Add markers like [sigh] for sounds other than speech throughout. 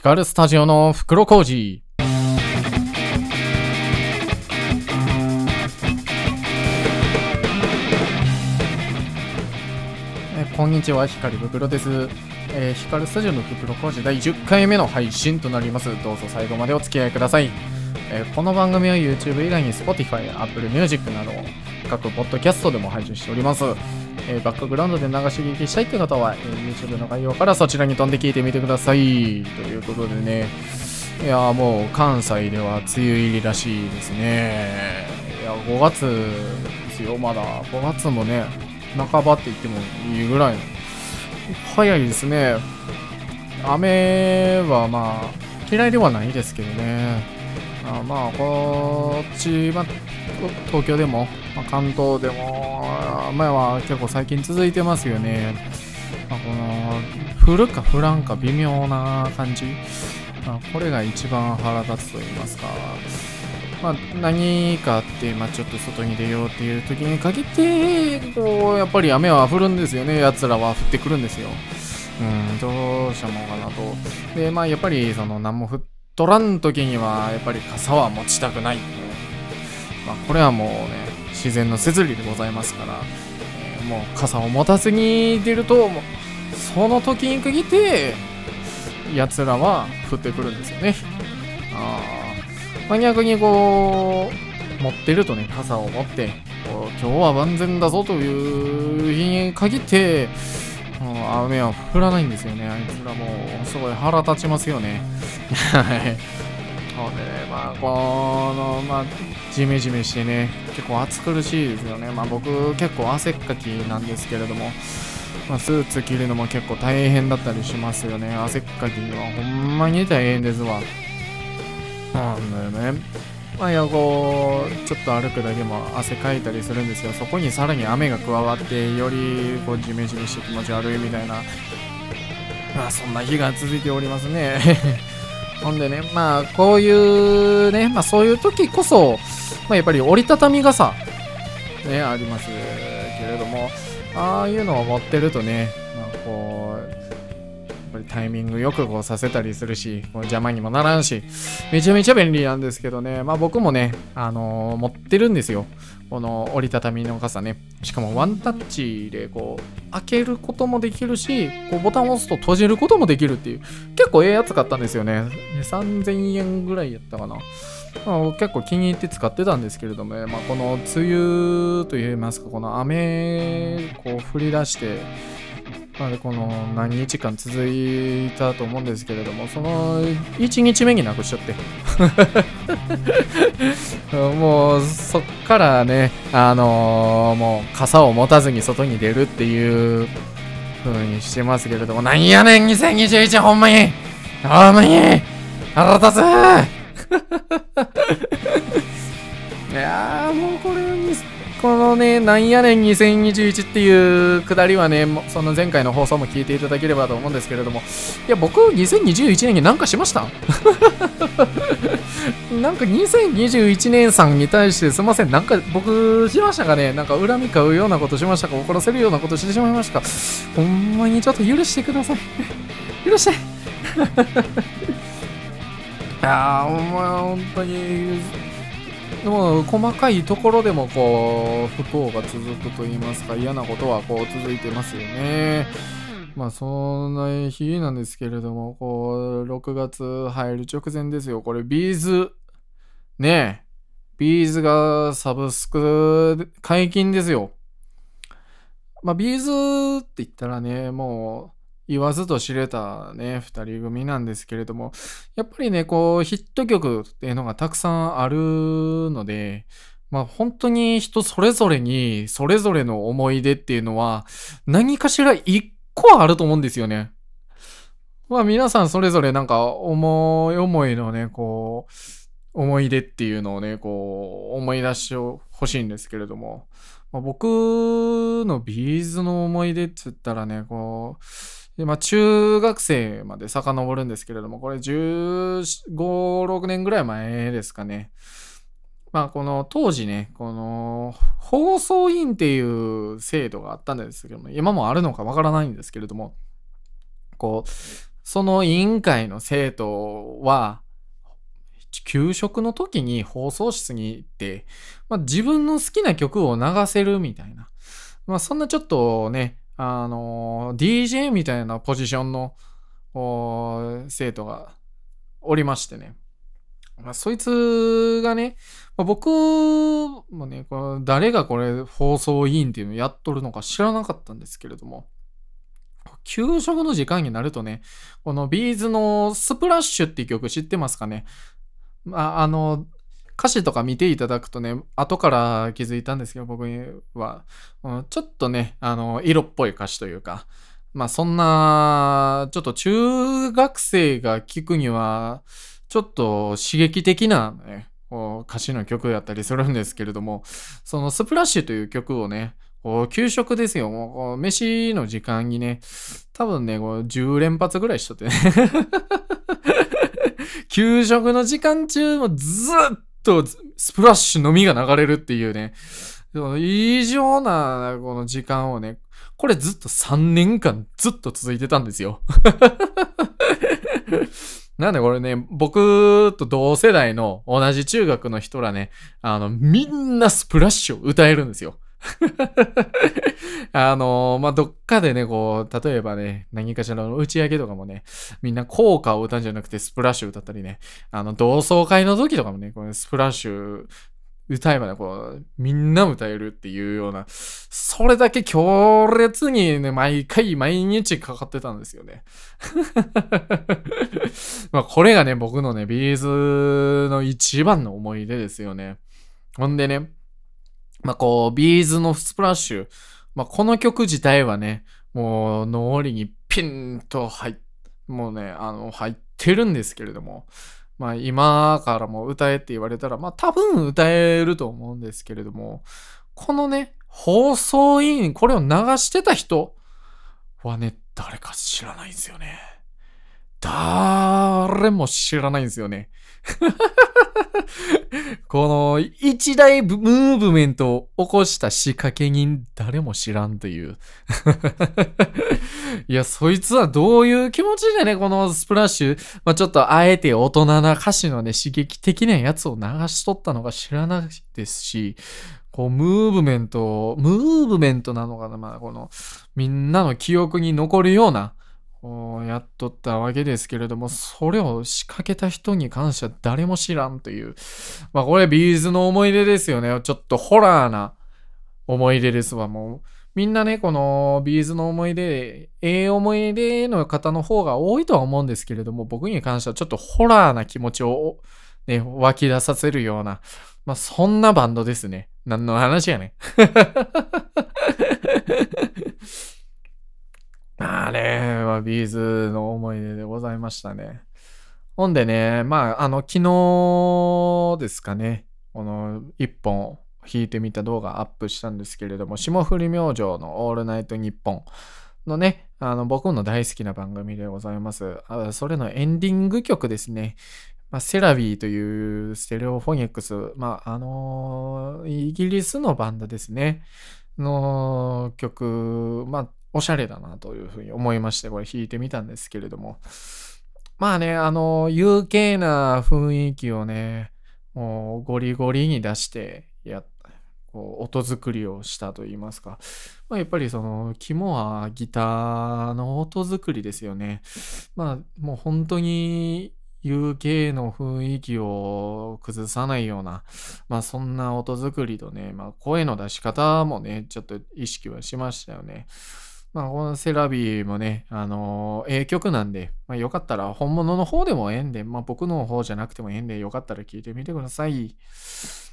光るスタジオの袋小路。えこんにちは、光袋です。えー、光るスタジオの袋小路第10回目の配信となります。どうぞ最後までお付き合いください。えこの番組は YouTube 以外に Spotify、Apple Music など各ポッドキャストでも配信しております。えバックグラウンドで流し聞きしたいという方は、え YouTube の概要からそちらに飛んで聞いてみてください。ということでね、いやもう関西では梅雨入りらしいですね。いや、5月ですよ、まだ。5月もね、半ばって言ってもいいぐらいの。早いですね。雨はまあ、嫌いではないですけどね。あまあ、こっち、ま、東京でも、ま、関東でも、雨は結構最近続いてますよね。まあ、この、降るか降らんか微妙な感じ。ま、これが一番腹立つと言いますか。まあ、何かって、まあ、ちょっと外に出ようっていう時に限って、こう、やっぱり雨は降るんですよね。奴らは降ってくるんですよ。うん、どうしたもんかなと。で、まあ、やっぱり、その、何も降ってとらん時には、やっぱり傘は持ちたくない。まあ、これはもうね、自然の摂理でございますから、えーもう傘を持たずに出ると、その時に限って、奴らは降ってくるんですよね。あまあ、逆にこう、持ってるとね、傘を持って、今日は万全だぞという日に限って、もう雨は降らないんですよね。あいつらもう、すごい腹立ちますよね。はい。ほんでね、まあ、この、まあ、ジメジメしてね、結構暑苦しいですよね。まあ、僕、結構汗っかきなんですけれども、まあ、スーツ着るのも結構大変だったりしますよね。汗っかきはほんまに大変ですわ。なんだよね。まあ、いや、こう、ちょっと歩くだけも汗かいたりするんですよ。そこにさらに雨が加わって、より、こう、ジメジメして気持ち悪いみたいな、まあ、そんな日が続いておりますね。ほんでね、まあ、こういうね、まあ、そういう時こそ、まあ、やっぱり折りたたみ傘、ね、ありますけれども、ああいうのを持ってるとね、まあ、りタイミングよくこうさせたりするし、こう邪魔にもならんし、めちゃめちゃ便利なんですけどね、まあ僕もね、あのー持ってるんですよ。この折りたたみの傘ね。しかもワンタッチでこう、開けることもできるし、こうボタンを押すと閉じることもできるっていう、結構ええやつ買ったんですよね。3000円ぐらいやったかな。まあ、結構気に入って使ってたんですけれどもね、まあ、この梅雨といいますか、この雨、こう降り出して、まあ、この何日間続いたと思うんですけれども、その1日目になくしちゃって。[laughs] もうそっからね、あのーもう傘を持たずに外に出るっていう風にしてますけれども、なんやねん2021ほんまにほんまに腹立つ [laughs] いやーもうこれにこのね、なんやねん2021っていうくだりはね、もうその前回の放送も聞いていただければと思うんですけれども、いや、僕、2021年に何かしました？[laughs] なんか2021年さんに対してすいません、なんか僕しましたかね？なんか恨み買うようなことしましたか？怒らせるようなことしてしまいましたか？ほんまにちょっと許してください。許して。[laughs] いやー、お前本当に、でも細かいところでもこう不幸が続くと言いますか嫌なことはこう続いてますよね。まあそんな日なんですけれどもこう6月入る直前ですよこれビーズねえ B'z がサブスク解禁ですよ。まあ B'z って言ったらねもう言わずと知れたね、二人組なんですけれども、やっぱりね、こう、ヒット曲っていうのがたくさんあるので、まあ本当に人それぞれに、それぞれの思い出っていうのは、何かしら一個あると思うんですよね。まあ皆さんそれぞれなんか思い思いのね、こう、思い出っていうのをね、こう、思い出してほしいんですけれども、まあ、僕のビーズの思い出って言ったらね、こう、で、まあ、中学生まで遡るんですけれども、これ15、6年ぐらい前ですかね。まあ、この当時ね、この放送委員っていう制度があったんですけども、今もあるのかわからないんですけれども、こう、その委員会の生徒は、給食の時に放送室に行って、まあ、自分の好きな曲を流せるみたいな。まあ、そんなちょっとね、あの、DJ みたいなポジションの生徒がおりましてね。まあ、そいつがね、まあ、僕もね、これ誰がこれ放送委員っていうのをやっとるのか知らなかったんですけれども、給食の時間になるとね、このビーズのスプラッシュっていう曲知ってますかね？まあ、あの、歌詞とか見ていただくとね、後から気づいたんですけど、僕は、うん、ちょっとね、あの、色っぽい歌詞というか、まあそんな、ちょっと中学生が聴くには、ちょっと刺激的なね、歌詞の曲やったりするんですけれども、そのスプラッシュという曲をね、こう給食ですよ。もう飯の時間にね、多分ね、こう10連発ぐらいしとってね [laughs] 給食の時間中もずっとスプラッシュのみが流れるっていうね、異常なこの時間をね、これずっと3年間ずっと続いてたんですよ [laughs] なんでこれね、僕と同世代の同じ中学の人らね、あの、みんなスプラッシュを歌えるんですよ。[laughs] あのー、まあ、どっかでね、こう、例えばね、何かしらの打ち上げとかもね、みんな効果を歌うんじゃなくてスプラッシュ歌ったりね、あの、同窓会の時とかもね、これスプラッシュ歌えばね、こう、みんな歌えるっていうような、それだけ強烈にね、毎回毎日かかってたんですよね。[laughs] まあ、これがね、僕のね、 B'z の一番の思い出ですよね。ほんでね、まあ、こう、 B'z の SPLASH、まあ、この曲自体はね、もう脳裏にピンと入っ、もうね、あの、入ってるんですけれども、まあ今からも歌えって言われたら、まあ多分歌えると思うんですけれども、このね、放送委員、これを流してた人はね、誰か知らないんですよね。誰も知らないんですよね。[laughs] この一大ムーブメントを起こした仕掛け人誰も知らんという。[laughs] いや、そいつはどういう気持ちでね、このスプラッシュ、まあ、ちょっとあえて大人な歌詞のね、刺激的なやつを流しとったのか知らないですし、こう、ムーブメント、ムーブメントなのかな、まあ、この、みんなの記憶に残るような、やっとったわけですけれども、それを仕掛けた人に関しては誰も知らんという。まあこれ B'z の思い出ですよね。ちょっとホラーな思い出ですわ。もうみんなね、この B'z の思い出、ええ思い出の方の方が多いとは思うんですけれども、僕に関してはちょっとホラーな気持ちを、ね、湧き出させるような、まあそんなバンドですね。何の話やね。あれはビーズの思い出でございましたね。ほんでね、まあ、あの、昨日ですかね、この一本弾いてみた動画アップしたんですけれども、霜降り明星のオールナイトニッポンのね、あの、僕の大好きな番組でございます。あそれのエンディング曲ですね。まあ、セラビーというステレオフォニックス、まあ、あのー、イギリスのバンドですね。の曲、まあ、おしゃれだなというふうに思いまして、これ弾いてみたんですけれども。まあね、あの、有形な雰囲気をね、もうゴリゴリに出して、や、こう音作りをしたと言いますか。まあ、やっぱりその、肝はギターの音作りですよね。まあ、もう本当に UK の雰囲気を崩さないような、まあそんな音作りとね、まあ声の出し方もね、ちょっと意識はしましたよね。まあ、このセラビーもね、あのー、ええ曲なんで、まあ、よかったら本物の方でもええんで、まあ、僕の方じゃなくてもええんで、よかったら聴いてみてください。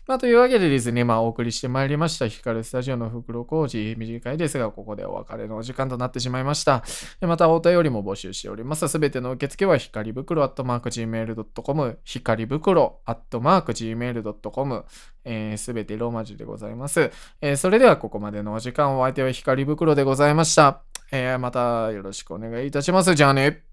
まあ、というわけでですね、まあ、お送りしてまいりました、ヒカルスタジオの袋工事、短いですが、ここでお別れのお時間となってしまいました。また、お便りも募集しております。すべての受付は、光袋アットマーク Gmail.com、光袋アットマーク Gmail.com、す、べ、てローマ字でございます、えー、それでは、ここまでのお時間、お相手は光袋でございました。えー、またよろしくお願いいたします。じゃあね。